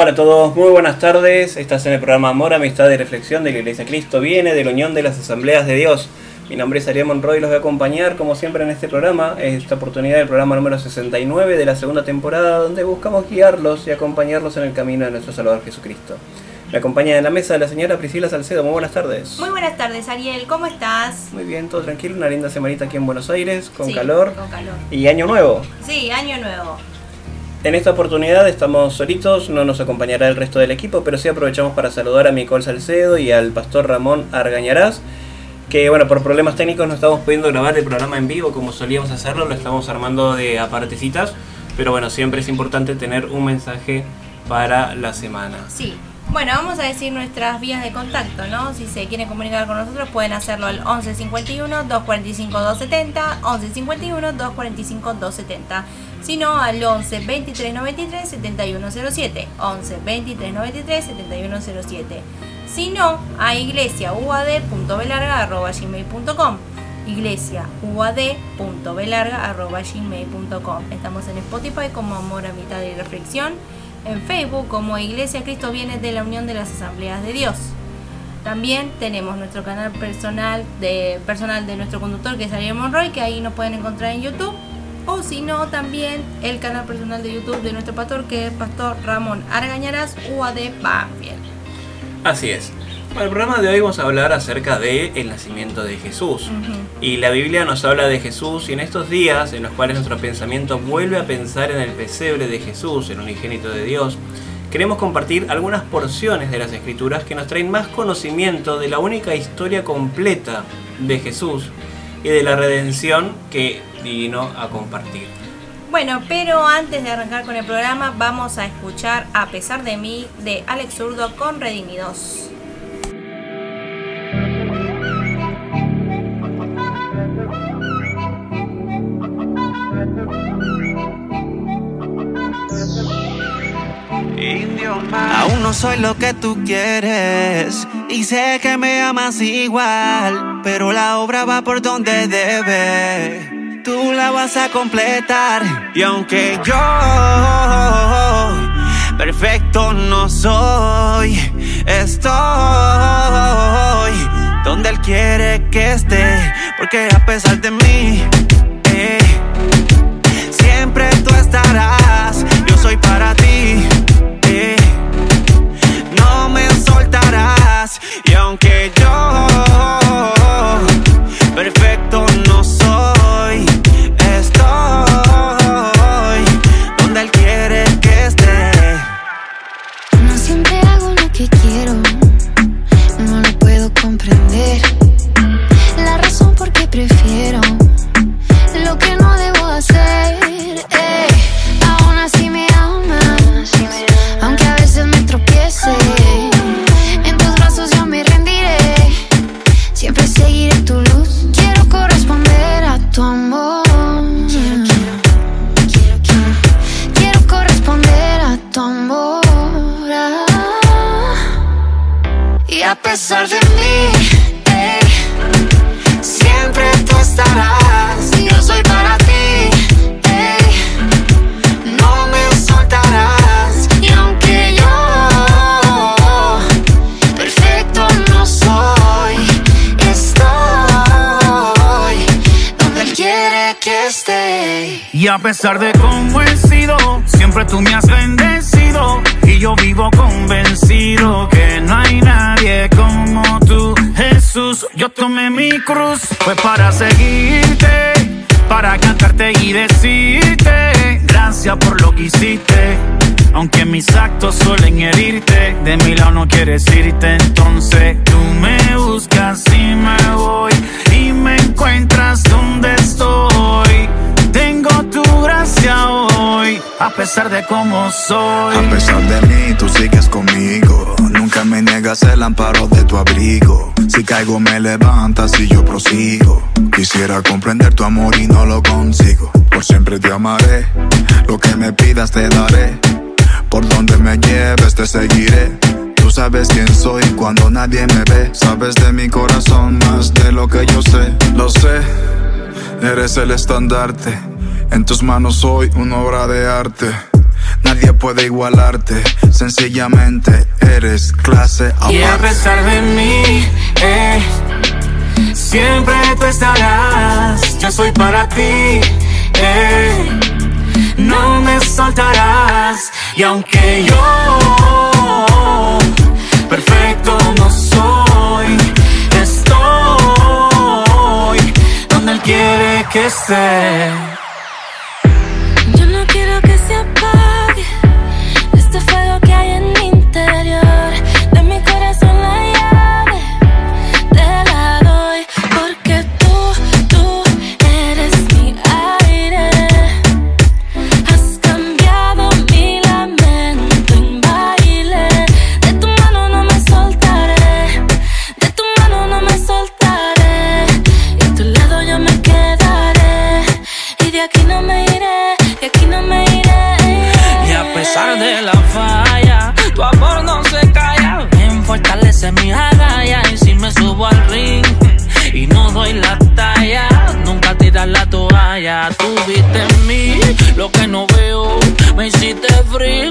Hola a todos, muy buenas tardes. Estás en el programa Amor, Amistad y Reflexión de la Iglesia Cristo Viene de la Unión de las Asambleas de Dios. Mi nombre es Ariel Monroy y los voy a acompañar como siempre en este programa, esta oportunidad del programa número 69 de la segunda temporada donde buscamos guiarlos y acompañarlos en el camino de nuestro Salvador Jesucristo. Me acompaña en la mesa la señora Priscila Salcedo. Muy buenas tardes. Muy buenas tardes, Ariel. ¿Cómo estás? Muy bien, todo tranquilo. Una linda semanita aquí en Buenos Aires, con calor. Con calor. Y año nuevo. Sí, año nuevo. En esta oportunidad estamos solitos, no nos acompañará el resto del equipo, pero sí aprovechamos para saludar a Micol Salcedo y al pastor Ramón Argañarás, que bueno, por problemas técnicos no estamos pudiendo grabar el programa en vivo como solíamos hacerlo, lo estamos armando de apartecitas, pero bueno, siempre es importante tener un mensaje para la semana. Sí, bueno, vamos a decir nuestras vías de contacto, ¿no? Si se quieren comunicar con nosotros pueden hacerlo al 11 51 245 270, 11 51 245 270. Si no, al 11 23 93 7107, 11 23 93 7107. Si no, a iglesiauad.belarga.gmail.com iglesiauad.belarga.gmail.com Estamos en Spotify como Amor, Amistad y Reflexión en Facebook como Iglesia Cristo viene de la Unión de las Asambleas de Dios. También tenemos nuestro canal personal de, personal de nuestro conductor que es Ariel Monroy, que ahí nos pueden encontrar en YouTube. O si no, también el canal personal de YouTube de nuestro pastor, que es Pastor Ramón Argañaras, UAD Banfield. Así es. Para el programa de hoy vamos a hablar acerca del el nacimiento de Jesús. Y la Biblia nos habla de Jesús y en estos días en los cuales nuestro pensamiento vuelve a pensar en el pesebre de Jesús, el unigénito de Dios, queremos compartir algunas porciones de las escrituras que nos traen más conocimiento de la única historia completa de Jesús y de la redención que vino a compartir. Bueno, pero antes de arrancar con el programa vamos a escuchar A pesar de mí de Alex Zurdo con Redimidos. Aún no soy lo que tú quieres y sé que me amas igual, pero la obra va por donde debe. Tú la vas a completar y aunque yo perfecto no soy, estoy donde él quiere que esté, porque a pesar de mí eh, siempre tú estarás. Yo soy para ti. Aunque A pesar de mí, tú sigues conmigo. Nunca me niegas el amparo de tu abrigo. Si caigo, me levantas y yo prosigo. Quisiera comprender tu amor y no lo consigo. Por siempre te amaré, lo que me pidas te daré. Por donde me lleves te seguiré. Tú sabes quién soy cuando nadie me ve. Sabes de mi corazón más de lo que yo sé. Lo sé, eres el estandarte. En tus manos soy una obra de arte. Nadie puede igualarte, sencillamente eres clase aparte. Y a pesar de mí, eh, siempre tú estarás. Yo soy para ti, eh, no me soltarás. Y aunque yo perfecto no soy, estoy donde él quiere que esté.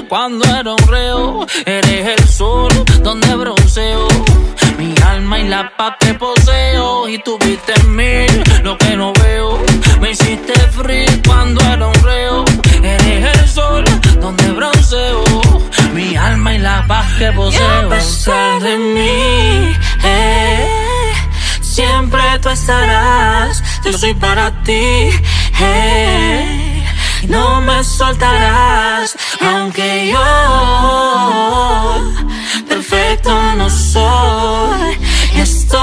Cuando era un reo. Eres el sol donde bronceo. Mi alma y la paz que poseo. Y tuviste en mí lo que no veo. Me hiciste free cuando era un reo. Eres el sol donde bronceo. Mi alma y la paz que poseo. Y de mí, eh, siempre tú estarás. Yo soy para ti, eh no me soltarás, aunque yo perfecto no soy. Estoy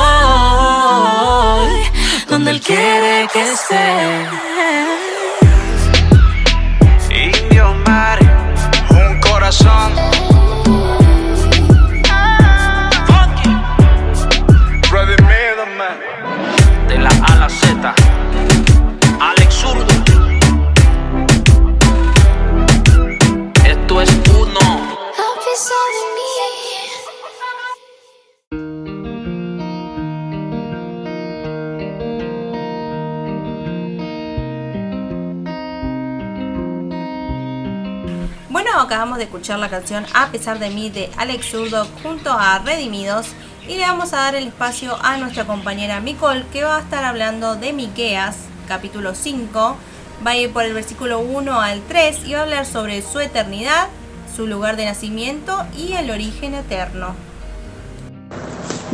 donde él quiere que esté. Indio mar, un corazón. Acabamos de escuchar la canción A pesar de mí de Alex Zurdo junto a Redimidos y le vamos a dar el espacio a nuestra compañera Micol que va a estar hablando de Miqueas, capítulo 5. Va a ir por el versículo 1 al 3 y va a hablar sobre su eternidad, su lugar de nacimiento y el origen eterno.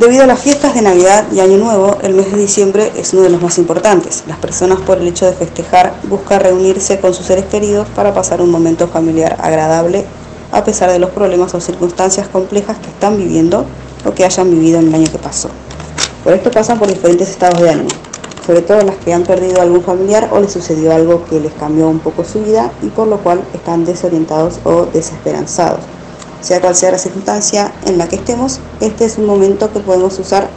Debido a las fiestas de Navidad y Año Nuevo, el mes de diciembre es uno de los más importantes. Las personas por el hecho de festejar buscan reunirse con sus seres queridos para pasar un momento familiar agradable a pesar de los problemas o circunstancias complejas que están viviendo o que hayan vivido en el año que pasó. Por esto pasan por diferentes estados de ánimo, sobre todo las que han perdido algún familiar o les sucedió algo que les cambió un poco su vida y por lo cual están desorientados o desesperanzados sea cual sea la circunstancia en la que estemos, este es un momento que podemos usar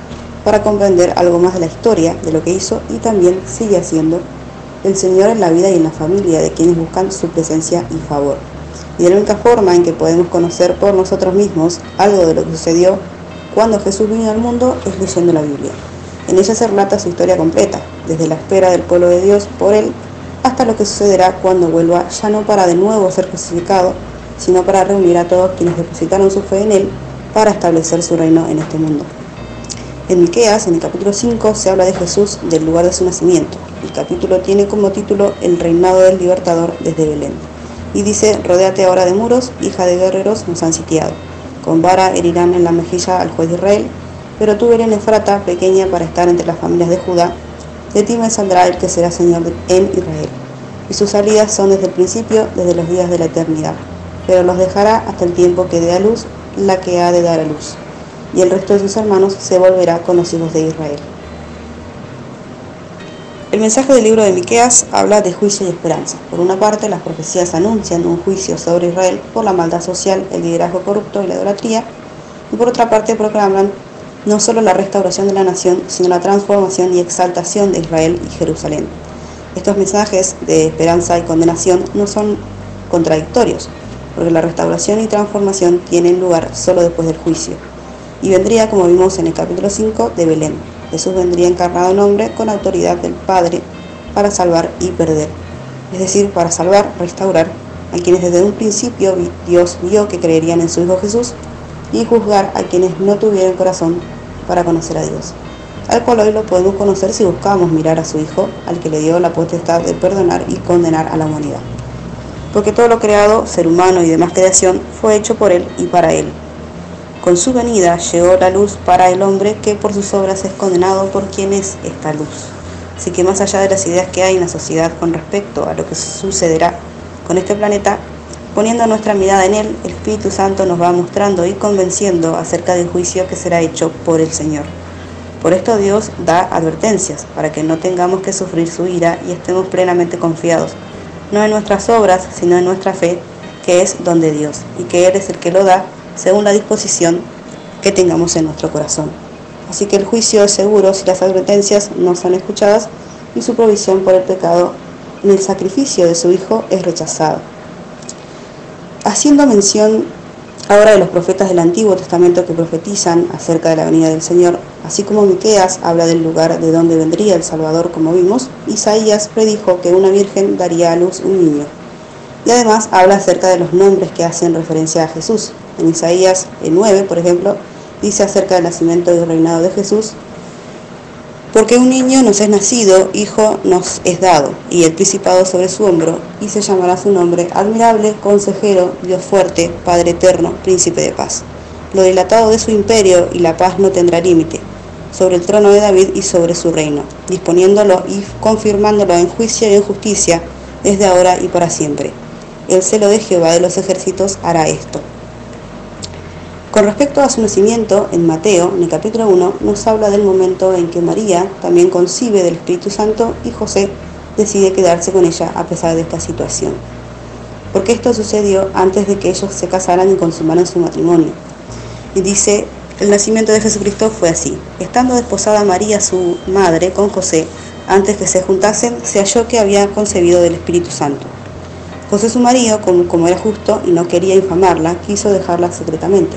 para comprender algo más de la historia, de lo que hizo y también sigue haciendo el Señor en la vida y en la familia de quienes buscan su presencia y favor. Y la única forma en que podemos conocer por nosotros mismos algo de lo que sucedió cuando Jesús vino al mundo es leyendo la Biblia. En ella se relata su historia completa, desde la espera del pueblo de Dios por él hasta lo que sucederá cuando vuelva ya no para de nuevo ser crucificado, sino para reunir a todos quienes depositaron su fe en Él para establecer su reino en este mundo. En Miqueas, en el capítulo 5, se habla de Jesús del lugar de su nacimiento. El capítulo tiene como título El reinado del libertador desde Belén. Y dice, rodéate ahora de muros, hija de guerreros nos han sitiado. Con vara herirán en la mejilla al juez de Israel, pero tú Belén Efrata, pequeña para estar entre las familias de Judá, de ti me saldrá el que será Señor en Israel. Y sus salidas son desde el principio, desde los días de la eternidad pero los dejará hasta el tiempo que dé a luz la que ha de dar a luz, y el resto de sus hermanos se volverá con los hijos de Israel. El mensaje del libro de Miqueas habla de juicio y esperanza. Por una parte, las profecías anuncian un juicio sobre Israel por la maldad social, el liderazgo corrupto y la idolatría, y por otra parte proclaman no solo la restauración de la nación, sino la transformación y exaltación de Israel y Jerusalén. Estos mensajes de esperanza y condenación no son contradictorios, porque la restauración y transformación tienen lugar solo después del juicio. Y vendría, como vimos en el capítulo 5, de Belén. Jesús vendría encarnado en hombre con autoridad del Padre para salvar y perder. Es decir, para salvar, restaurar a quienes desde un principio Dios vio que creerían en su Hijo Jesús, y juzgar a quienes no tuvieran corazón para conocer a Dios, al cual hoy lo podemos conocer si buscamos mirar a su Hijo, al que le dio la potestad de perdonar y condenar a la humanidad. Porque todo lo creado, ser humano y demás creación, fue hecho por Él y para Él. Con su venida llegó la luz para el hombre que por sus obras es condenado por quien es esta luz. Así que más allá de las ideas que hay en la sociedad con respecto a lo que sucederá con este planeta, poniendo nuestra mirada en Él, el Espíritu Santo nos va mostrando y convenciendo acerca del juicio que será hecho por el Señor. Por esto Dios da advertencias, para que no tengamos que sufrir su ira y estemos plenamente confiados, no en nuestras obras, sino en nuestra fe, que es don de Dios, y que Él es el que lo da según la disposición que tengamos en nuestro corazón. Así que el juicio es seguro si las advertencias no son escuchadas y su provisión por el pecado en el sacrificio de su Hijo es rechazado. Haciendo mención ahora de los profetas del Antiguo Testamento que profetizan acerca de la venida del Señor, así como Miqueas habla del lugar de donde vendría el Salvador como vimos, Isaías predijo que una virgen daría a luz un niño. Y además habla acerca de los nombres que hacen referencia a Jesús. En Isaías 9, por ejemplo, dice acerca del nacimiento y reinado de Jesús, porque un niño nos es nacido, hijo nos es dado, y el principado sobre su hombro, y se llamará su nombre admirable, consejero, Dios fuerte, Padre eterno, príncipe de paz. Lo dilatado de su imperio y la paz no tendrá límite, sobre el trono de David y sobre su reino, disponiéndolo y confirmándolo en juicio y en justicia, desde ahora y para siempre. El celo de Jehová de los ejércitos hará esto. Con respecto a su nacimiento, en Mateo, en el capítulo 1, nos habla del momento en que María también concibe del Espíritu Santo y José decide quedarse con ella a pesar de esta situación. Porque esto sucedió antes de que ellos se casaran y consumaran su matrimonio. Y dice, el nacimiento de Jesucristo fue así. Estando desposada María, su madre, con José, antes que se juntasen, se halló que había concebido del Espíritu Santo. José su marido, como, como era justo y no quería infamarla, quiso dejarla secretamente.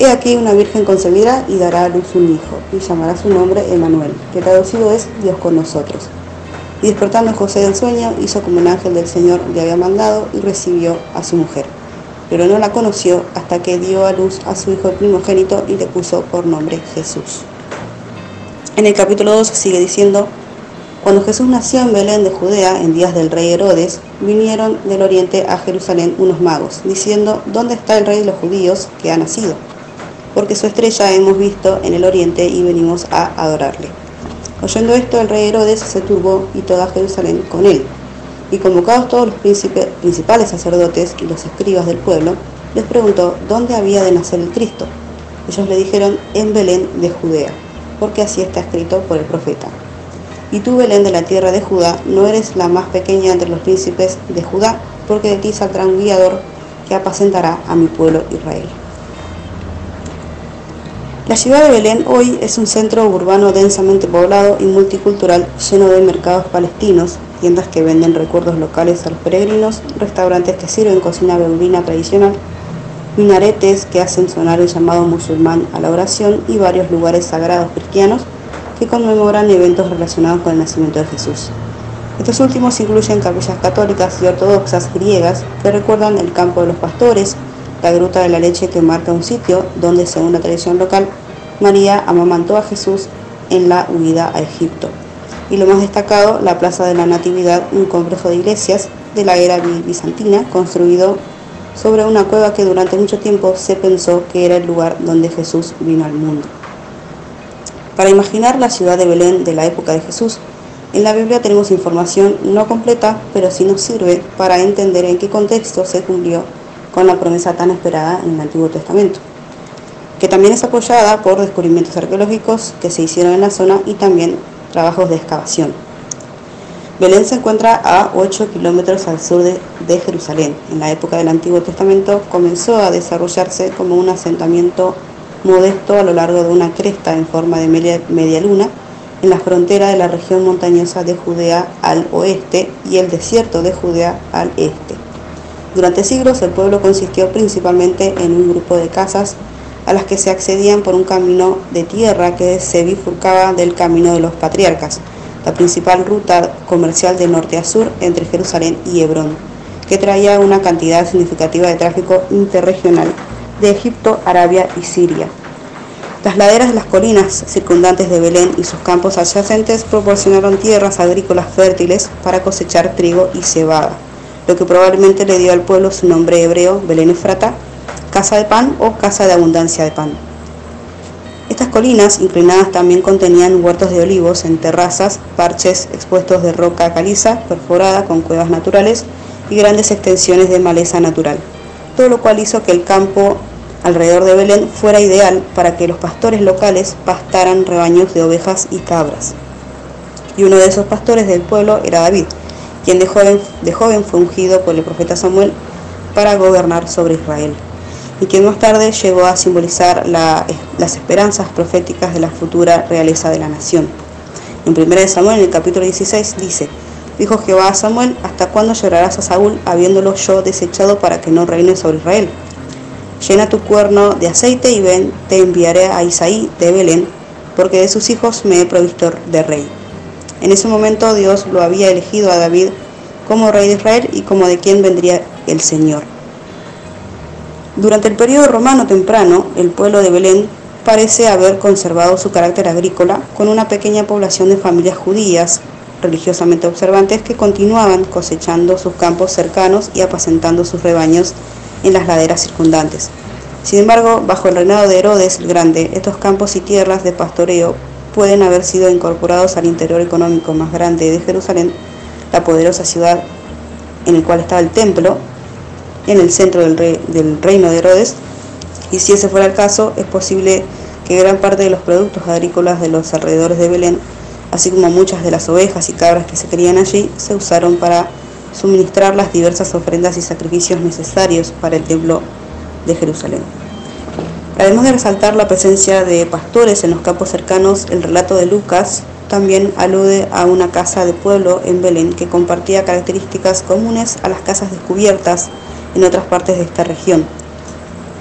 He aquí una virgen concebirá y dará a luz un hijo, y llamará su nombre Emanuel, que traducido es Dios con nosotros. Y despertando José del sueño, hizo como un ángel del Señor le había mandado y recibió a su mujer. Pero no la conoció hasta que dio a luz a su hijo primogénito y le puso por nombre Jesús. En el capítulo 2 sigue diciendo, cuando Jesús nació en Belén de Judea, en días del rey Herodes, vinieron del oriente a Jerusalén unos magos, diciendo, ¿dónde está el rey de los judíos que ha nacido? Porque su estrella hemos visto en el oriente y venimos a adorarle. Oyendo esto, el rey Herodes se turbó y toda Jerusalén con él. Y convocados todos los principales sacerdotes y los escribas del pueblo, les preguntó dónde había de nacer el Cristo. Ellos le dijeron, en Belén de Judea, porque así está escrito por el profeta. Y tú, Belén de la tierra de Judá, no eres la más pequeña entre los príncipes de Judá, porque de ti saldrá un guiador que apacentará a mi pueblo Israel. La ciudad de Belén hoy es un centro urbano densamente poblado y multicultural lleno de mercados palestinos, tiendas que venden recuerdos locales a los peregrinos, restaurantes que sirven cocina beduina tradicional, minaretes que hacen sonar el llamado musulmán a la oración y varios lugares sagrados cristianos que conmemoran eventos relacionados con el nacimiento de Jesús. Estos últimos incluyen capillas católicas y ortodoxas griegas que recuerdan el campo de los pastores, la gruta de la leche que marca un sitio donde, según la tradición local, María amamantó a Jesús en la huida a Egipto. Y lo más destacado, la Plaza de la Natividad, un complejo de iglesias de la era bizantina, construido sobre una cueva que durante mucho tiempo se pensó que era el lugar donde Jesús vino al mundo. Para imaginar la ciudad de Belén de la época de Jesús, en la Biblia tenemos información no completa, pero sí nos sirve para entender en qué contexto se cumplió con la promesa tan esperada en el Antiguo Testamento, que también es apoyada por descubrimientos arqueológicos que se hicieron en la zona y también trabajos de excavación. Belén se encuentra a 8 kilómetros al sur de, Jerusalén. En la época del Antiguo Testamento comenzó a desarrollarse como un asentamiento modesto a lo largo de una cresta en forma de media, media luna, en la frontera de la región montañosa de Judea al oeste y el desierto de Judea al este. Durante siglos el pueblo consistió principalmente en un grupo de casas a las que se accedían por un camino de tierra que se bifurcaba del camino de los patriarcas, la principal ruta comercial de norte a sur entre Jerusalén y Hebrón, que traía una cantidad significativa de tráfico interregional de Egipto, Arabia y Siria. Las laderas de las colinas circundantes de Belén y sus campos adyacentes proporcionaron tierras agrícolas fértiles para cosechar trigo y cebada, lo que probablemente le dio al pueblo su nombre hebreo, Belén Efrata, casa de pan o casa de abundancia de pan. Estas colinas inclinadas también contenían huertos de olivos en terrazas, parches expuestos de roca caliza perforada con cuevas naturales y grandes extensiones de maleza natural, todo lo cual hizo que el campo alrededor de Belén fuera ideal para que los pastores locales pastaran rebaños de ovejas y cabras. Y uno de esos pastores del pueblo era David, quien de joven, de joven fue ungido por el profeta Samuel para gobernar sobre Israel, y quien más tarde llegó a simbolizar las esperanzas proféticas de la futura realeza de la nación. En 1 Samuel, en el capítulo 16, dice, Dijo Jehová a Samuel, ¿hasta cuándo llorarás a Saúl habiéndolo yo desechado para que no reine sobre Israel? Llena tu cuerno de aceite y ven, te enviaré a Isaí de Belén, porque de sus hijos me he provisto de rey. En ese momento Dios lo había elegido a David como rey de Israel y como de quien vendría el Señor. Durante el periodo romano temprano, el pueblo de Belén parece haber conservado su carácter agrícola con una pequeña población de familias judías religiosamente observantes que continuaban cosechando sus campos cercanos y apacentando sus rebaños en las laderas circundantes. Sin embargo, bajo el reinado de Herodes el Grande, estos campos y tierras de pastoreo pueden haber sido incorporados al interior económico más grande de Jerusalén, la poderosa ciudad en el cual estaba el templo, en el centro del, del reino de Herodes, y si ese fuera el caso, es posible que gran parte de los productos agrícolas de los alrededores de Belén, así como muchas de las ovejas y cabras que se crían allí, se usaron para suministrar las diversas ofrendas y sacrificios necesarios para el templo de Jerusalén. Además de resaltar la presencia de pastores en los campos cercanos, el relato de Lucas también alude a una casa de pueblo en Belén que compartía características comunes a las casas descubiertas en otras partes de esta región.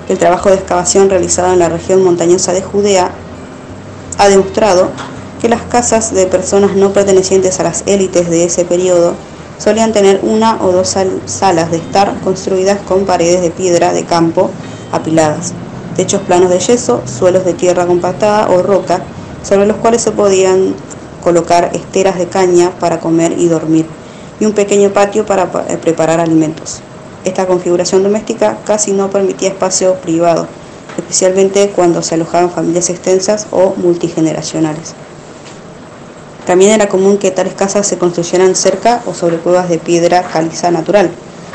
El trabajo de excavación realizado en la región montañosa de Judea ha demostrado que las casas de personas no pertenecientes a las élites de ese periodo solían tener una o dos salas de estar construidas con paredes de piedra de campo apiladas, techos planos de yeso, suelos de tierra compactada o roca, sobre los cuales se podían colocar esteras de caña para comer y dormir, y un pequeño patio para eh, preparar alimentos. Esta configuración doméstica casi no permitía espacio privado, especialmente cuando se alojaban familias extensas o multigeneracionales. También era común que tales casas se construyeran cerca o sobre cuevas de piedra caliza natural,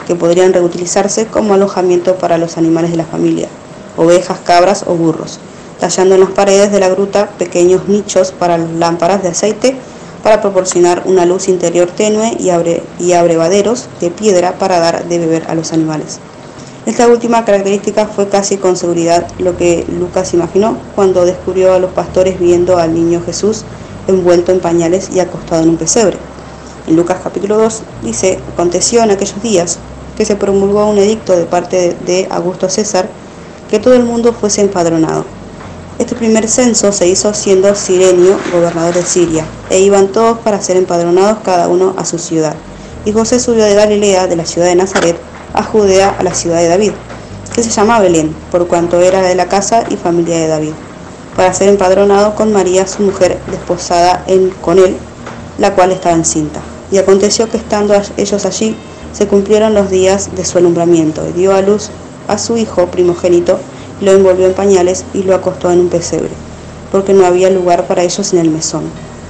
que podrían reutilizarse como alojamiento para los animales de la familia, ovejas, cabras o burros, tallando en las paredes de la gruta pequeños nichos para lámparas de aceite para proporcionar una luz interior tenue y, y abrevaderos de piedra para dar de beber a los animales. Esta última característica fue casi con seguridad lo que Lucas imaginó cuando descubrió a los pastores viendo al niño Jesús envuelto en pañales y acostado en un pesebre. En Lucas capítulo 2 dice, aconteció en aquellos días que se promulgó un edicto de parte de Augusto César que todo el mundo fuese empadronado. Este primer censo se hizo siendo Sirenio gobernador de Siria, e iban todos para ser empadronados cada uno a su ciudad. Y José subió de Galilea, de la ciudad de Nazaret, a Judea, a la ciudad de David, que se llama Belén, por cuanto era de la casa y familia de David para ser empadronado con María, su mujer, desposada en, con él, la cual estaba encinta. Y aconteció que estando ellos allí, se cumplieron los días de su alumbramiento, y dio a luz a su hijo primogénito, lo envolvió en pañales y lo acostó en un pesebre, porque no había lugar para ellos en el mesón.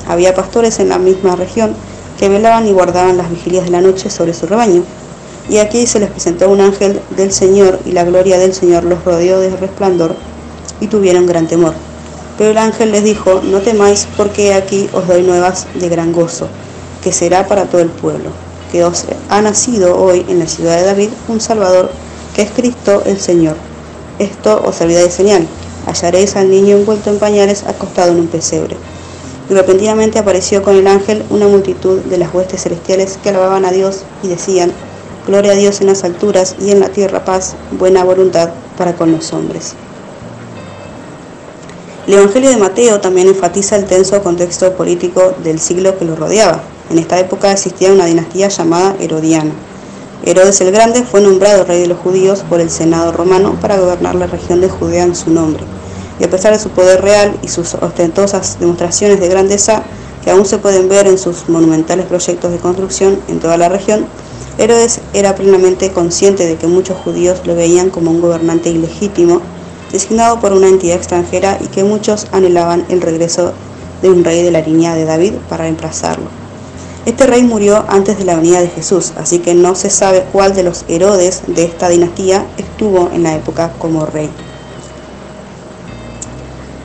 Había pastores en la misma región que velaban y guardaban las vigilias de la noche sobre su rebaño. Y aquí se les presentó un ángel del Señor, y la gloria del Señor los rodeó de resplandor, y tuvieron gran temor. Pero el ángel les dijo, no temáis porque aquí os doy nuevas de gran gozo, que será para todo el pueblo, que os ha nacido hoy en la ciudad de David un Salvador, que es Cristo el Señor. Esto os servirá de señal. hallaréis al niño envuelto en pañales acostado en un pesebre. Y repentinamente apareció con el ángel una multitud de las huestes celestiales que alababan a Dios y decían, Gloria a Dios en las alturas y en la tierra paz, buena voluntad para con los hombres. El Evangelio de Mateo también enfatiza el tenso contexto político del siglo que lo rodeaba. En esta época existía una dinastía llamada Herodiana. Herodes el Grande fue nombrado rey de los judíos por el Senado romano para gobernar la región de Judea en su nombre. Y a pesar de su poder real y sus ostentosas demostraciones de grandeza, que aún se pueden ver en sus monumentales proyectos de construcción en toda la región, Herodes era plenamente consciente de que muchos judíos lo veían como un gobernante ilegítimo designado por una entidad extranjera y que muchos anhelaban el regreso de un rey de la línea de David para reemplazarlo. Este rey murió antes de la venida de Jesús, así que no se sabe cuál de los Herodes de esta dinastía estuvo en la época como rey.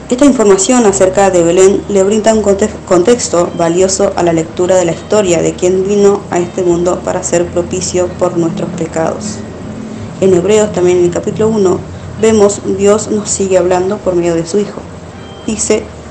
Esta información acerca de Belén le brinda un contexto valioso a la lectura de la historia de quien vino a este mundo para ser propicio por nuestros pecados. En Hebreos, también en el capítulo 1, vemos Dios nos sigue hablando por medio de su Hijo. Dice,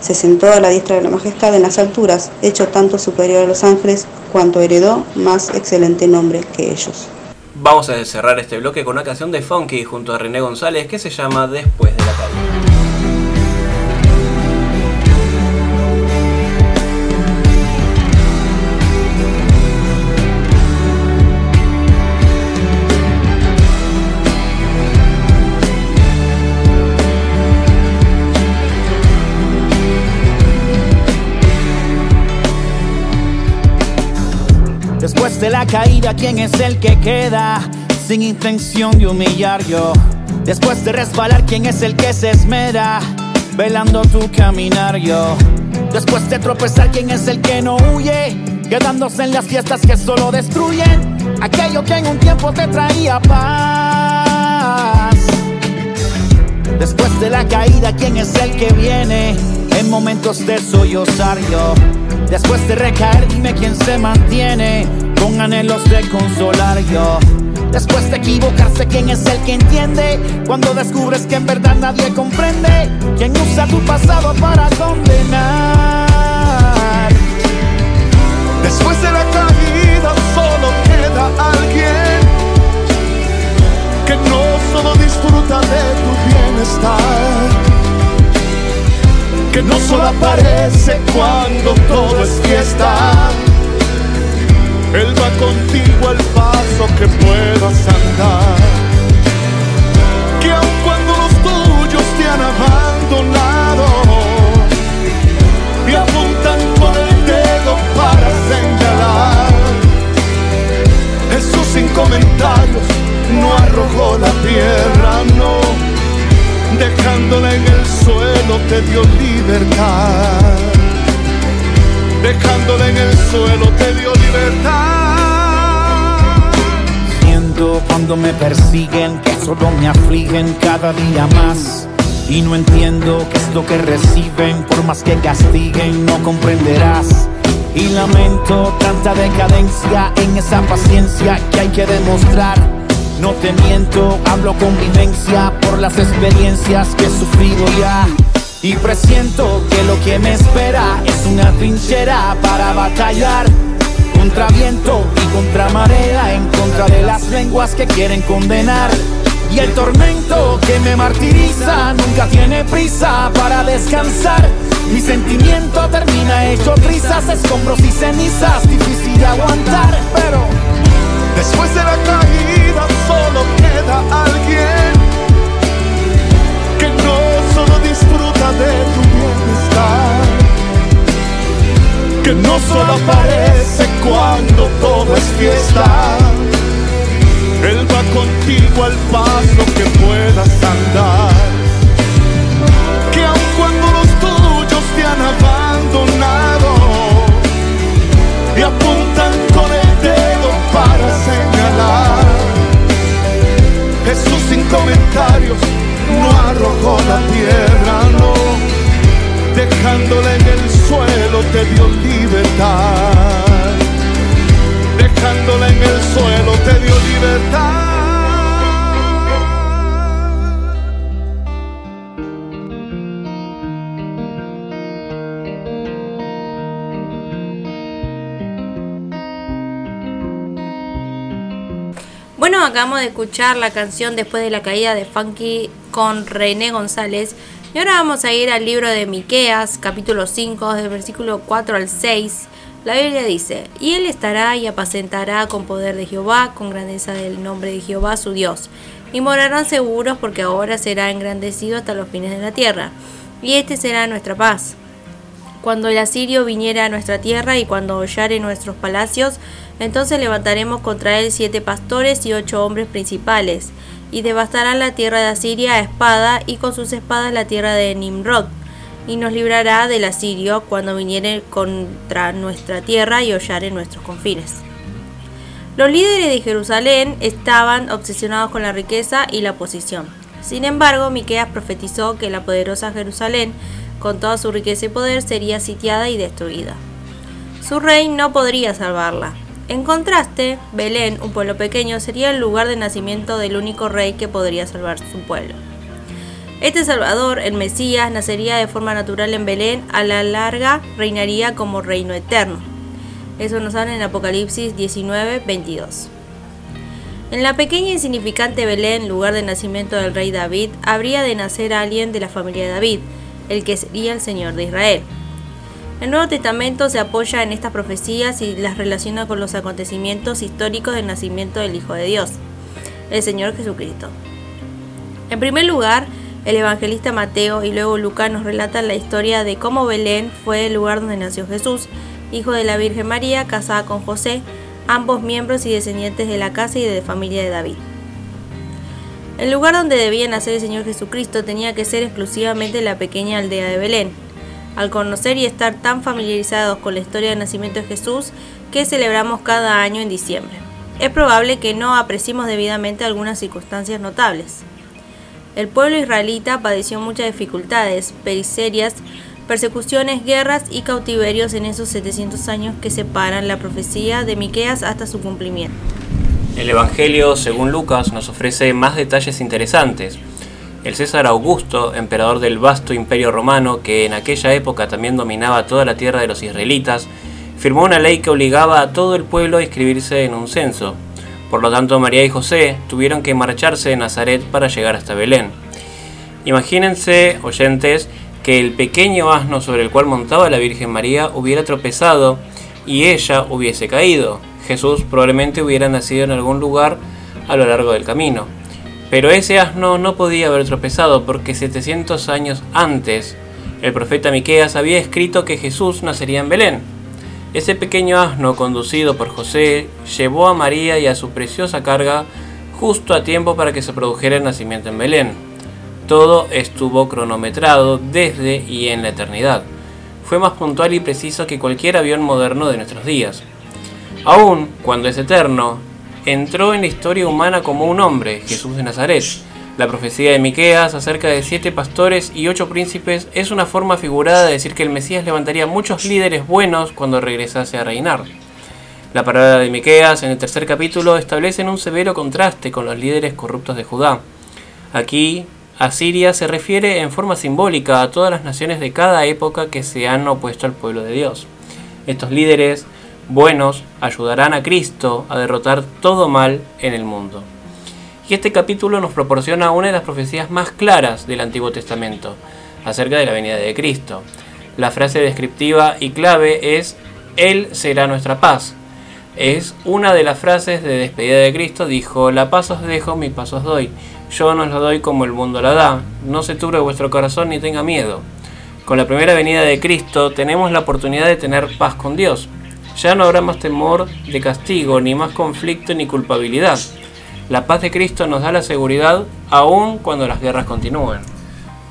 Se sentó a la diestra de la majestad en las alturas, hecho tanto superior a los ángeles, cuanto heredó más excelente nombre que ellos. Vamos a cerrar este bloque con una canción de Funky junto a René González que se llama Después de la caída. de la caída, ¿quién es el que queda? Sin intención de humillar yo. Después de resbalar, ¿quién es el que se esmera? Velando tu caminar yo. Después de tropezar, ¿quién es el que no huye? Quedándose en las fiestas que solo destruyen aquello que en un tiempo te traía paz. Después de la caída, ¿quién es el que viene? En momentos de sollozar yo. Después de recaer, dime quién se mantiene con anhelos de consolar yo. Después de equivocarse, ¿quién es el que entiende? Cuando descubres que en verdad nadie comprende, ¿quién usa tu pasado para condenar? Después de la caída solo queda alguien que no solo disfruta de tu bienestar, que no solo aparece cuando todo es fiesta él va contigo al paso que puedas andar. Que aun cuando los tuyos te han abandonado persiguen que solo me afligen cada día más. Y no entiendo qué es lo que reciben, por más que castiguen, no comprenderás. Y lamento tanta decadencia en esa paciencia que hay que demostrar. No te miento, hablo con vivencia por las experiencias que he sufrido ya. Y presiento que lo que me espera es una trinchera para batallar contra viento y contra marea, en contra de las lenguas que quieren condenar. Y el tormento que me martiriza nunca tiene prisa para descansar. Mi sentimiento termina hecho trizas, escombros y cenizas, difícil de aguantar, pero después de la caída solo queda alguien disfruta de tu que no solo aparece cuando todo es fiesta. Él va contigo al paso que puedas andar. Que aun cuando los tuyos te han abandonado y a punto acabamos de escuchar la canción después de la caída de Funky con René González. Y ahora vamos a ir al libro de Miqueas, capítulo 5, del versículo 4 al 6. La Biblia dice, y él estará y apacentará con poder de Jehová, con grandeza del nombre de Jehová su Dios. Y morarán seguros porque ahora será engrandecido hasta los fines de la tierra. Y este será nuestra paz. Cuando el asirio viniera a nuestra tierra y cuando hollare nuestros palacios, entonces levantaremos contra él siete pastores y ocho hombres principales, y devastarán la tierra de Asiria a espada, y con sus espadas la tierra de Nimrod, y nos librará del asirio cuando viniere contra nuestra tierra y hollare nuestros confines. Los líderes de Jerusalén estaban obsesionados con la riqueza y la posición. Sin embargo, Miqueas profetizó que la poderosa Jerusalén con toda su riqueza y poder, sería sitiada y destruida. Su rey no podría salvarla. En contraste, Belén, un pueblo pequeño, sería el lugar de nacimiento del único rey que podría salvar su pueblo. Este Salvador, el Mesías, nacería de forma natural en Belén, a la larga reinaría como reino eterno. Eso nos habla en Apocalipsis 19, 22. En la pequeña e insignificante Belén, lugar de nacimiento del rey David, habría de nacer alguien de la familia de David, el que sería el Señor de Israel. El Nuevo Testamento se apoya en estas profecías y las relaciona con los acontecimientos históricos del nacimiento del Hijo de Dios, el Señor Jesucristo. En primer lugar, el evangelista Mateo y luego Lucas nos relatan la historia de cómo Belén fue el lugar donde nació Jesús, hijo de la Virgen María, casada con José, ambos miembros y descendientes de la casa y de la familia de David. El lugar donde debía nacer el Señor Jesucristo tenía que ser exclusivamente la pequeña aldea de Belén. Al conocer y estar tan familiarizados con la historia del nacimiento de Jesús que celebramos cada año en diciembre, es probable que no apreciemos debidamente algunas circunstancias notables. El pueblo israelita padeció muchas dificultades, pericerias, persecuciones, guerras y cautiverios en esos 700 años que separan la profecía de Miqueas hasta su cumplimiento. El Evangelio, según Lucas, nos ofrece más detalles interesantes. El César Augusto, emperador del vasto imperio romano, que en aquella época también dominaba toda la tierra de los israelitas, firmó una ley que obligaba a todo el pueblo a inscribirse en un censo. Por lo tanto, María y José tuvieron que marcharse de Nazaret para llegar hasta Belén. Imagínense, oyentes, que el pequeño asno sobre el cual montaba la Virgen María hubiera tropezado y ella hubiese caído. Jesús probablemente hubiera nacido en algún lugar a lo largo del camino. Pero ese asno no podía haber tropezado porque 700 años antes el profeta Miqueas había escrito que Jesús nacería en Belén. Ese pequeño asno conducido por José llevó a María y a su preciosa carga justo a tiempo para que se produjera el nacimiento en Belén. Todo estuvo cronometrado desde y en la eternidad. Fue más puntual y preciso que cualquier avión moderno de nuestros días. Aún cuando es eterno, entró en la historia humana como un hombre, Jesús de Nazaret. La profecía de Miqueas acerca de siete pastores y ocho príncipes es una forma figurada de decir que el Mesías levantaría muchos líderes buenos cuando regresase a reinar. La palabra de Miqueas en el tercer capítulo establece un severo contraste con los líderes corruptos de Judá. Aquí, Asiria se refiere en forma simbólica a todas las naciones de cada época que se han opuesto al pueblo de Dios. Estos líderes buenos ayudarán a Cristo a derrotar todo mal en el mundo. Y este capítulo nos proporciona una de las profecías más claras del Antiguo Testamento acerca de la venida de Cristo. La frase descriptiva y clave es Él será nuestra paz. Es una de las frases de despedida de Cristo, dijo, la paz os dejo, mi paz os doy. Yo no os la doy como el mundo la da. No se turbe vuestro corazón ni tenga miedo. Con la primera venida de Cristo tenemos la oportunidad de tener paz con Dios. Ya no habrá más temor de castigo, ni más conflicto ni culpabilidad. La paz de Cristo nos da la seguridad aun cuando las guerras continúen.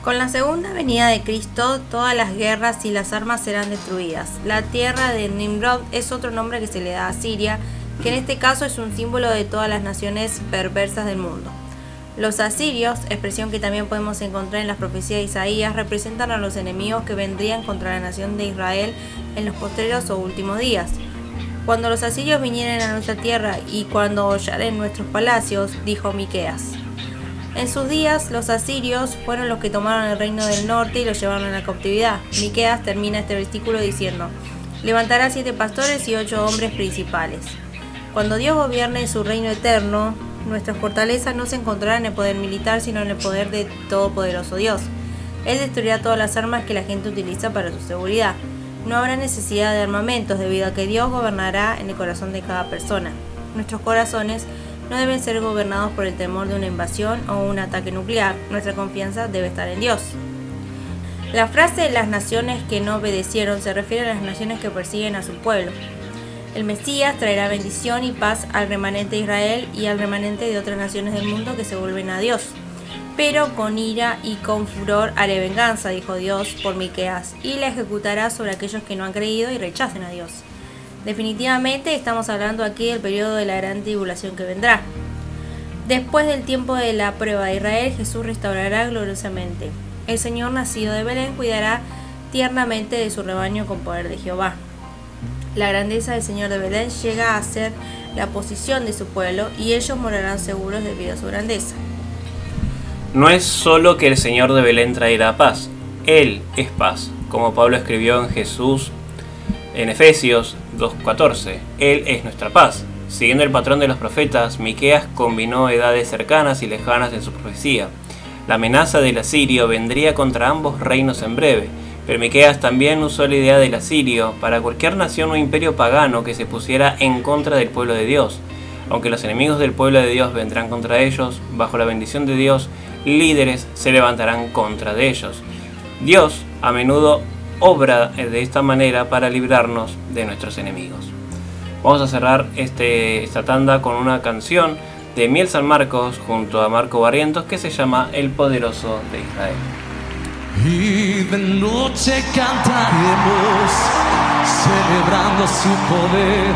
Con la segunda venida de Cristo, todas las guerras y las armas serán destruidas. La tierra de Nimrod es otro nombre que se le da a Siria, que en este caso es un símbolo de todas las naciones perversas del mundo. Los asirios, expresión que también podemos encontrar en las profecías de Isaías, representan a los enemigos que vendrían contra la nación de Israel en los postreros o últimos días. Cuando los asirios vinieren a nuestra tierra y cuando hollaren nuestros palacios, dijo Miqueas. En sus días, los asirios fueron los que tomaron el reino del norte y lo llevaron a la cautividad. Miqueas termina este versículo diciendo: Levantará siete pastores y ocho hombres principales. Cuando Dios gobierne su reino eterno, nuestra fortaleza no se encontrará en el poder militar, sino en el poder de Todopoderoso Dios. Él destruirá todas las armas que la gente utiliza para su seguridad. No habrá necesidad de armamentos debido a que Dios gobernará en el corazón de cada persona. Nuestros corazones no deben ser gobernados por el temor de una invasión o un ataque nuclear. Nuestra confianza debe estar en Dios. La frase las naciones que no obedecieron se refiere a las naciones que persiguen a su pueblo. El Mesías traerá bendición y paz al remanente de Israel y al remanente de otras naciones del mundo que se vuelven a Dios. Pero con ira y con furor haré venganza, dijo Dios por Miqueas, y la ejecutará sobre aquellos que no han creído y rechacen a Dios. Definitivamente estamos hablando aquí del periodo de la gran tribulación que vendrá. Después del tiempo de la prueba de Israel, Jesús restaurará gloriosamente. El Señor nacido de Belén cuidará tiernamente de su rebaño con poder de Jehová. La grandeza del Señor de Belén llega a ser la posición de su pueblo y ellos morarán seguros debido a su grandeza. No es solo que el Señor de Belén traerá paz, Él es paz, como Pablo escribió en Jesús en Efesios 2.14. Él es nuestra paz. Siguiendo el patrón de los profetas, Miqueas combinó edades cercanas y lejanas en su profecía. La amenaza del asirio vendría contra ambos reinos en breve, pero Miqueas también usó la idea del asirio para cualquier nación o imperio pagano que se pusiera en contra del pueblo de Dios. Aunque los enemigos del pueblo de Dios vendrán contra ellos, bajo la bendición de Dios, líderes se levantarán contra de ellos. Dios a menudo obra de esta manera para librarnos de nuestros enemigos. Vamos a cerrar este, esta tanda con una canción de Miel San Marcos junto a Marco Barrientos que se llama El Poderoso de Israel. Y de noche cantaremos celebrando su poder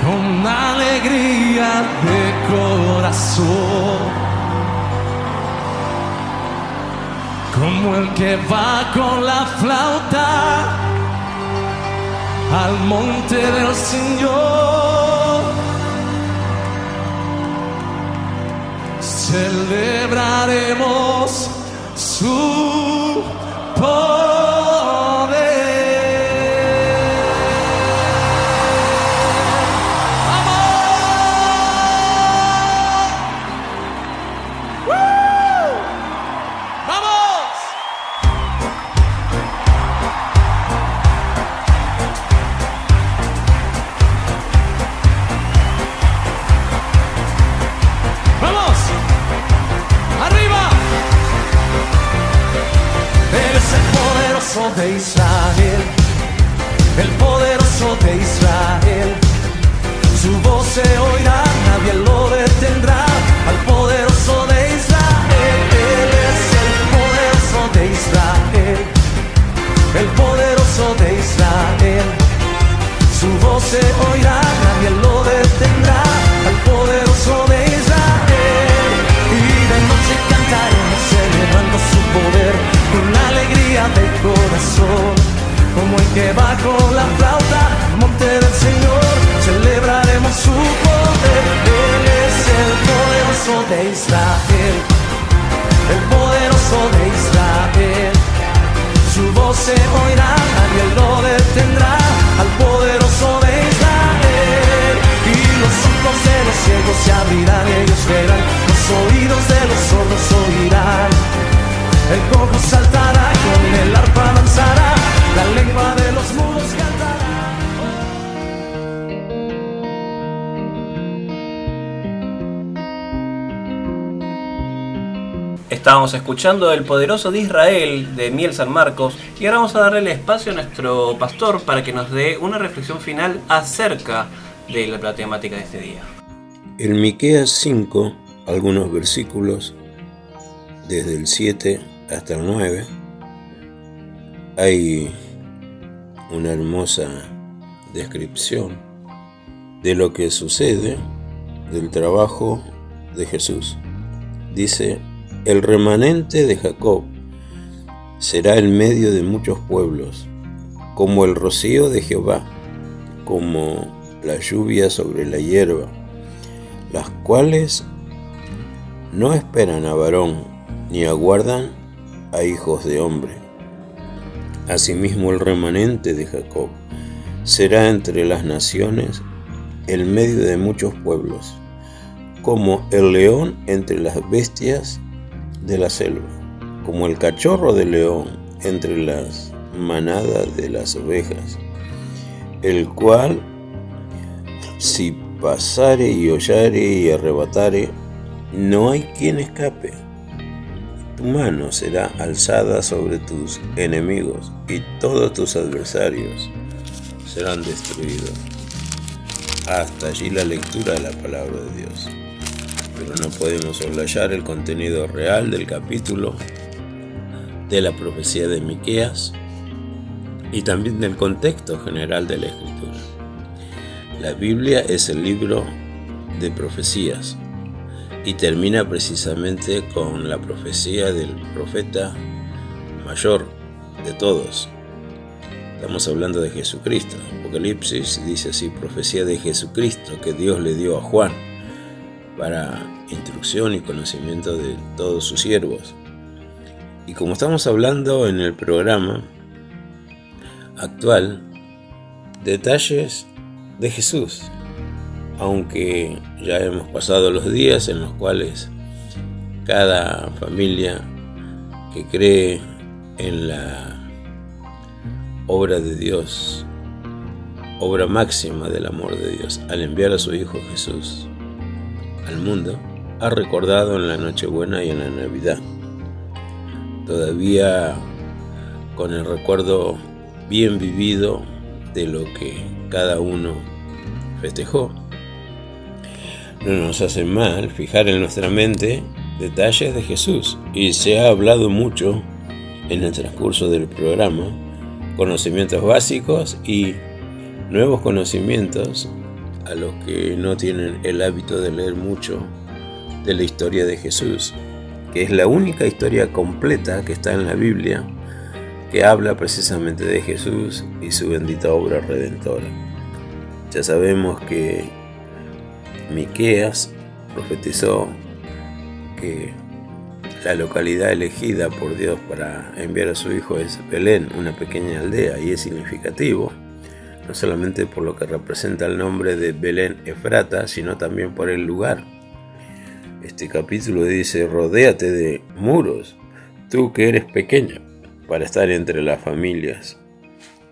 con alegría de corazón. como el que va con la flauta al monte del Señor. Celebraremos su se oirá, nadie lo detendrá. Al poderoso de Israel, y de noche cantaremos celebrando su poder con alegría de corazón, como el que va con la flauta monte del Señor, celebraremos su poder. Él es el poderoso de Israel, el poderoso de Israel. Su voz se oirá, nadie lo detendrá, al poderoso ojos de los ciegos se abrirán, ellos verán, los oídos de los sordos oirán el cojo saltará, con el arpa danzará, la lengua de los mudos cantará. Estábamos escuchando El Poderoso de Israel de Miel San Marcos y ahora vamos a darle el espacio a nuestro pastor para que nos dé una reflexión final acerca de la temática de este día. En Miqueas 5, algunos versículos desde el 7 hasta el 9 hay una hermosa descripción de lo que sucede del trabajo de Jesús. Dice, el remanente de Jacob será el medio de muchos pueblos, como el rocío de Jehová, como la lluvia sobre la hierba, las cuales no esperan a varón, ni aguardan a hijos de hombre. Asimismo el remanente de Jacob será entre las naciones el medio de muchos pueblos, como el león entre las bestias de la selva, como el cachorro de león entre las manadas de las ovejas, el cual si pasare y hollare y arrebatare, no hay quien escape. Tu mano será alzada sobre tus enemigos y todos tus adversarios serán destruidos. Hasta allí la lectura de la palabra de Dios. Pero no podemos soslayar el contenido real del capítulo de la profecía de Miqueas y también del contexto general de la escritura. La Biblia es el libro de profecías y termina precisamente con la profecía del profeta mayor de todos. Estamos hablando de Jesucristo. Apocalipsis dice así, profecía de Jesucristo que Dios le dio a Juan para instrucción y conocimiento de todos sus siervos. Y como estamos hablando en el programa actual, detalles de Jesús, aunque ya hemos pasado los días en los cuales cada familia que cree en la obra de Dios, obra máxima del amor de Dios, al enviar a su Hijo Jesús al mundo, ha recordado en la Nochebuena y en la Navidad. Todavía con el recuerdo bien vivido de lo que cada uno festejó. No nos hace mal fijar en nuestra mente detalles de Jesús y se ha hablado mucho en el transcurso del programa, conocimientos básicos y nuevos conocimientos a los que no tienen el hábito de leer mucho de la historia de Jesús, que es la única historia completa que está en la Biblia que habla precisamente de Jesús y su bendita obra redentora. Ya sabemos que Miqueas profetizó que la localidad elegida por Dios para enviar a su hijo es Belén, una pequeña aldea, y es significativo, no solamente por lo que representa el nombre de Belén Efrata, sino también por el lugar. Este capítulo dice, rodéate de muros, tú que eres pequeña, para estar entre las familias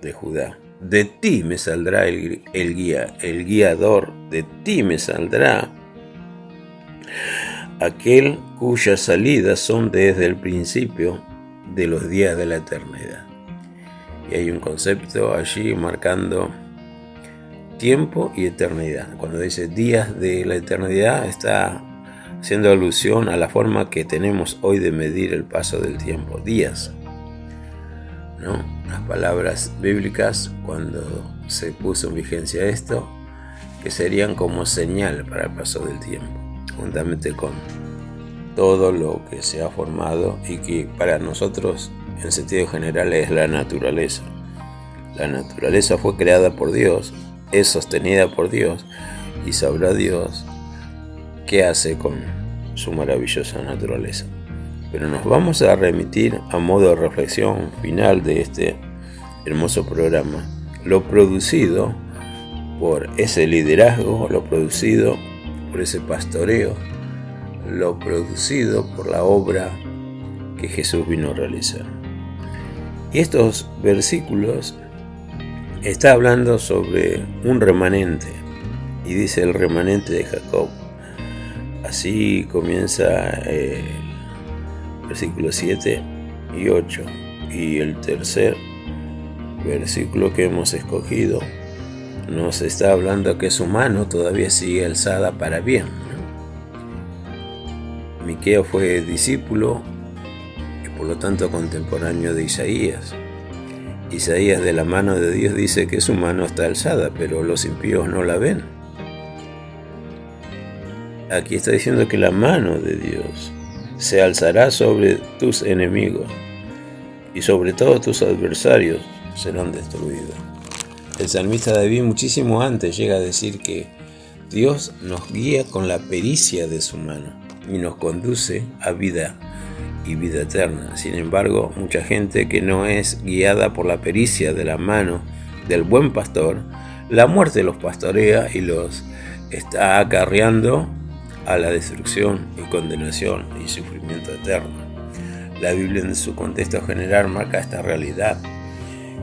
de Judá. De ti me saldrá el, guía, el guiador, de ti me saldrá aquel cuyas salidas son desde el principio de los días de la eternidad. Y hay un concepto allí marcando tiempo y eternidad. Cuando dice días de la eternidad está haciendo alusión a la forma que tenemos hoy de medir el paso del tiempo, días. Las palabras bíblicas cuando se puso en vigencia esto, que serían como señal para el paso del tiempo, juntamente con todo lo que se ha formado y que para nosotros en sentido general es la naturaleza. La naturaleza fue creada por Dios, es sostenida por Dios y sabrá Dios qué hace con su maravillosa naturaleza. Pero nos vamos a remitir a modo de reflexión final de este hermoso programa, lo producido por ese liderazgo, lo producido por ese pastoreo, lo producido por la obra que Jesús vino a realizar. Y estos versículos está hablando sobre un remanente, y dice el remanente de Jacob. Así comienza el versículo 7 y 8. Y el tercer versículo que hemos escogido nos está hablando que su mano todavía sigue alzada para bien. Miqueo fue discípulo y por lo tanto contemporáneo de Isaías. Isaías de la mano de Dios dice que su mano está alzada, pero los impíos no la ven. aquí está diciendo que la mano de Dios se alzará sobre tus enemigos y sobre todos tus adversarios serán destruidos. El salmista David muchísimo antes llega a decir que Dios nos guía con la pericia de su mano y nos conduce a vida y vida eterna. Sin embargo, mucha gente que no es guiada por la pericia de la mano del buen pastor, la muerte los pastorea y los está acarreando a la destrucción y condenación y sufrimiento eterno. La Biblia en su contexto general marca esta realidad,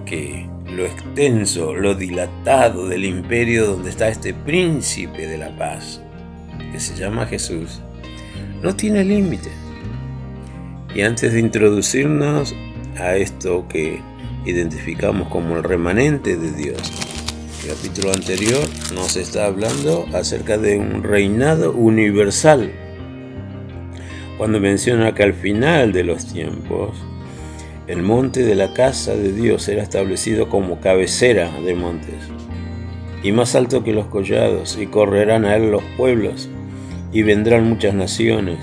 que lo extenso, lo dilatado del imperio donde está este príncipe de la paz, que se llama Jesús, no tiene límite. Y antes de introducirnos a esto que identificamos como el remanente de Dios, capítulo anterior nos está hablando acerca de un reinado universal. Cuando menciona que al final de los tiempos, el monte de la casa de Dios será establecido como cabecera de montes, y más alto que los collados, y correrán a él los pueblos, y vendrán muchas naciones,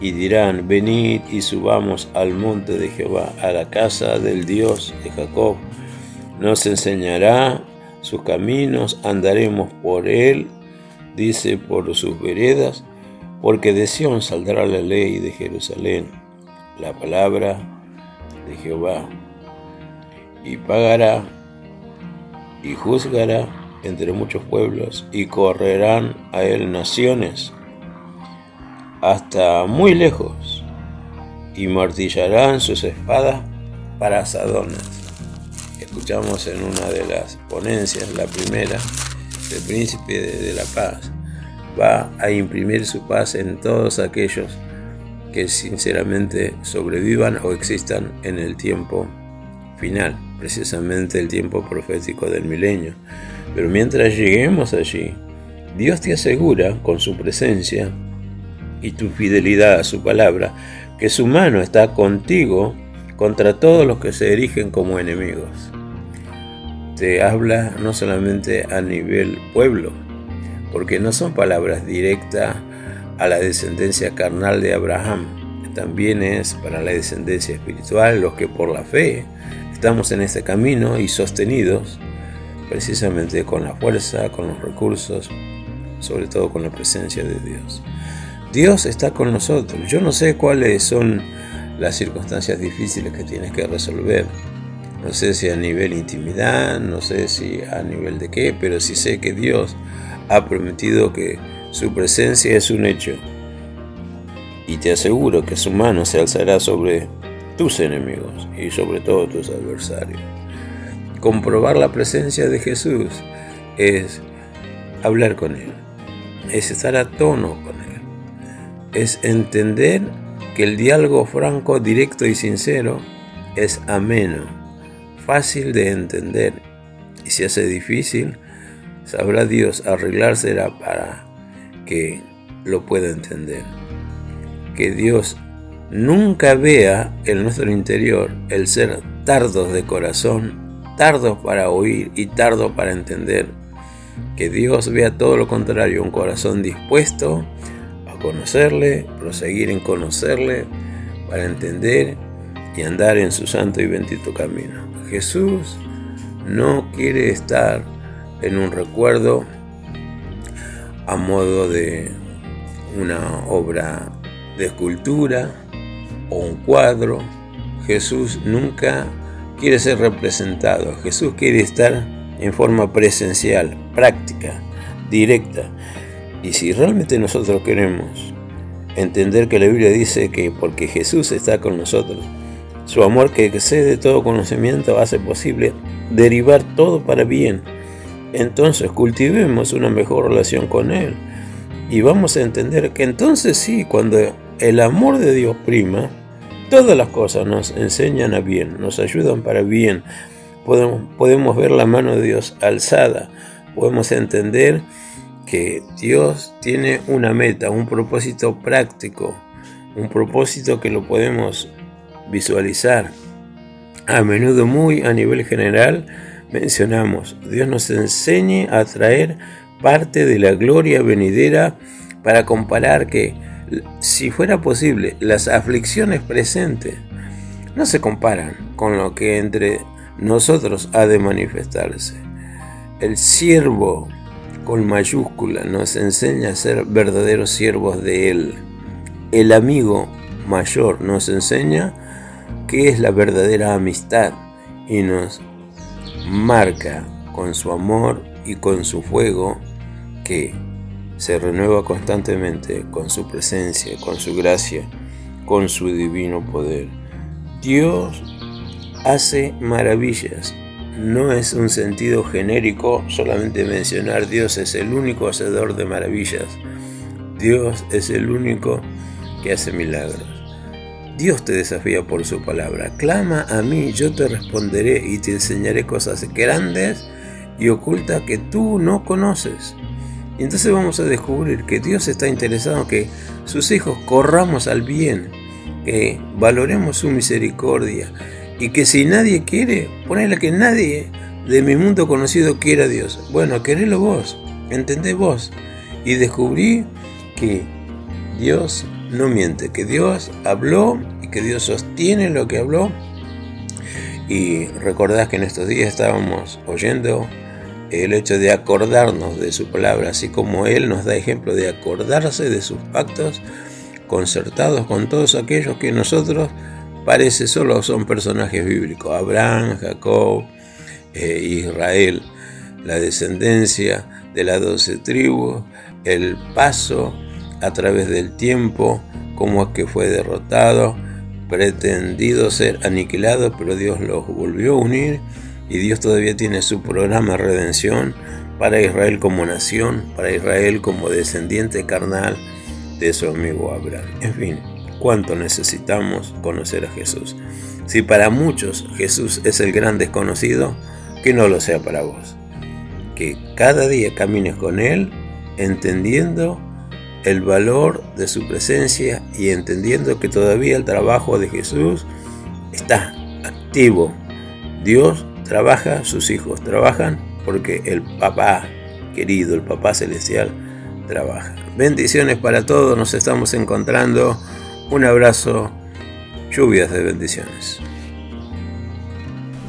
y dirán, venid y subamos al monte de Jehová, a la casa del Dios de Jacob. Nos enseñará sus caminos, andaremos por él, dice, por sus veredas, porque de Sión saldrá la ley de Jerusalén, la palabra de Jehová, y pagará y juzgará entre muchos pueblos, y correrán a él naciones hasta muy lejos, y martillarán sus espadas para asadones. Escuchamos en una de las ponencias, la primera, el príncipe de, la paz va a imprimir su paz en todos aquellos que sinceramente sobrevivan o existan en el tiempo final, precisamente el tiempo profético del milenio. Pero mientras lleguemos allí, Dios te asegura con su presencia y tu fidelidad a su palabra, que su mano está contigo contra todos los que se erigen como enemigos. Te habla no solamente a nivel pueblo, porque no son palabras directas a la descendencia carnal de Abraham, también es para la descendencia espiritual, los que por la fe estamos en este camino y sostenidos precisamente con la fuerza, con los recursos, sobre todo con la presencia de Dios. Dios está con nosotros. Yo no sé cuáles son las circunstancias difíciles que tienes que resolver. No sé si a nivel intimidad, no sé si a nivel de qué, pero sí sé que Dios ha prometido que su presencia es un hecho. Y te aseguro que su mano se alzará sobre tus enemigos y sobre todos tus adversarios. Comprobar la presencia de Jesús es hablar con Él, es estar a tono con Él es entender que el diálogo franco, directo y sincero es ameno, fácil de entender. Y si hace difícil, sabrá Dios arreglársela para que lo pueda entender. Que Dios nunca vea en nuestro interior el ser tardos de corazón, tardos para oír y tardos para entender. Que Dios vea todo lo contrario, un corazón dispuesto conocerle, proseguir en conocerle, para entender y andar en su santo y bendito camino. Jesús no quiere estar en un recuerdo a modo de una obra de escultura o un cuadro. Jesús nunca quiere ser representado. Jesús quiere estar en forma presencial, práctica, directa. Y si realmente nosotros queremos entender que la Biblia dice que porque Jesús está con nosotros, su amor que excede todo conocimiento hace posible derivar todo para bien. Entonces cultivemos una mejor relación con Él y vamos a entender que entonces sí, cuando el amor de Dios prima, todas las cosas nos enseñan a bien, nos ayudan para bien. Podemos, podemos ver la mano de Dios alzada, podemos entender que Dios tiene una meta, un propósito práctico, un propósito que lo podemos visualizar. A menudo muy a nivel general mencionamos, Dios nos enseñe a traer parte de la gloria venidera para comparar que, si fuera posible, las aflicciones presentes no se comparan con lo que entre nosotros ha de manifestarse. El siervo con mayúscula nos enseña a ser verdaderos siervos de Él. El amigo mayor nos enseña qué es la verdadera amistad y nos marca con su amor y con su fuego que se renueva constantemente con su presencia, con su gracia, con su divino poder. Dios hace maravillas. No es un sentido genérico solamente mencionar Dios es el único hacedor de maravillas. Dios es el único que hace milagros. Dios te desafía por su palabra. Clama a mí, yo te responderé y te enseñaré cosas grandes y ocultas que tú no conoces. Y entonces vamos a descubrir que Dios está interesado en que sus hijos corramos al bien, que valoremos su misericordia y que si nadie quiere, ponele que nadie de mi mundo conocido quiera a Dios. Bueno, querelo vos, entendés vos. Y descubrí que Dios no miente, que Dios habló y que Dios sostiene lo que habló. Y recordás que en estos días estábamos oyendo el hecho de acordarnos de su palabra, así como Él nos da ejemplo de acordarse de sus pactos concertados con todos aquellos que nosotros parece solo son personajes bíblicos, Abraham, Jacob, eh, Israel, la descendencia de las doce tribus, el paso a través del tiempo, cómo es que fue derrotado, pretendido ser aniquilado, pero Dios los volvió a unir y Dios todavía tiene su programa de redención para Israel como nación, para Israel como descendiente carnal de su amigo Abraham. En fin, cuánto necesitamos conocer a Jesús. Si para muchos Jesús es el gran desconocido, que no lo sea para vos. Que cada día camines con Él entendiendo el valor de su presencia y entendiendo que todavía el trabajo de Jesús está activo. Dios trabaja, sus hijos trabajan porque el papá querido, el papá celestial, trabaja. Bendiciones para todos, nos estamos encontrando. Un abrazo, lluvias de bendiciones.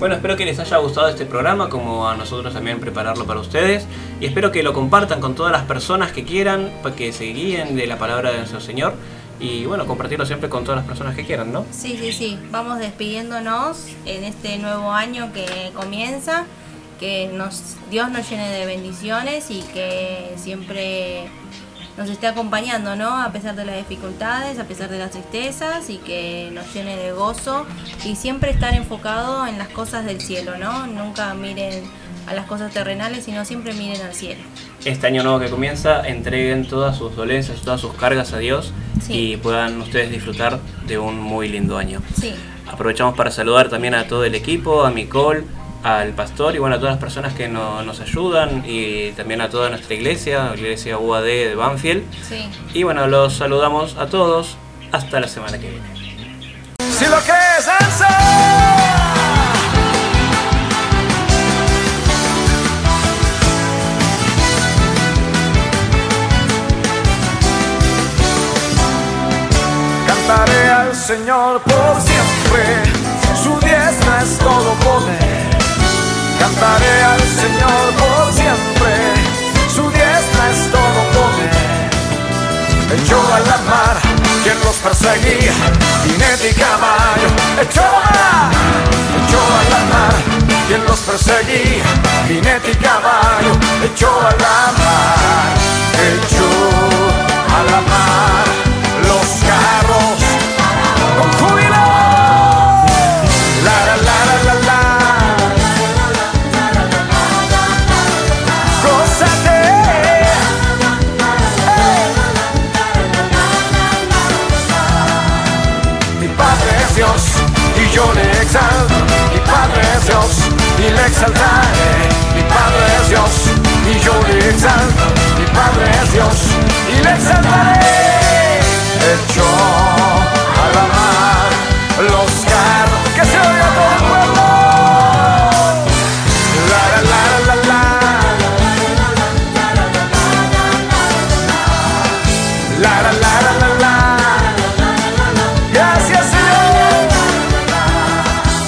Bueno, espero que les haya gustado este programa, como a nosotros también prepararlo para ustedes. Y espero que lo compartan con todas las personas que quieran, para que se guíen de la palabra de nuestro Señor. Y bueno, compartirlo siempre con todas las personas que quieran, ¿no? Sí, sí, sí. Vamos despidiéndonos en este nuevo año que comienza. Que Dios nos llene de bendiciones y que siempre nos esté acompañando, ¿no? A pesar de las dificultades, a pesar de las tristezas y que nos llene de gozo y siempre estar enfocado en las cosas del cielo, ¿no? Nunca miren a las cosas terrenales, sino siempre miren al cielo. Este año nuevo que comienza, entreguen todas sus dolencias, todas sus cargas a Dios y puedan ustedes disfrutar de un muy lindo año. Sí. Aprovechamos para saludar también a todo el equipo, a Micole, al pastor y bueno, a todas las personas que nos ayudan y también a toda nuestra iglesia, la iglesia UAD de Banfield. Sí. Y bueno, los saludamos a todos. Hasta la semana que viene. Si lo que es Cantaré al Señor por siempre, su diestra es todo poder. Cantaré al Señor por siempre, su diestra es todo poder. Echó a la mar quien los perseguía, jinete y caballo, echó a la, echó a la mar quien los perseguía, jinete y caballo, echó a la mar, echó a la mar los carros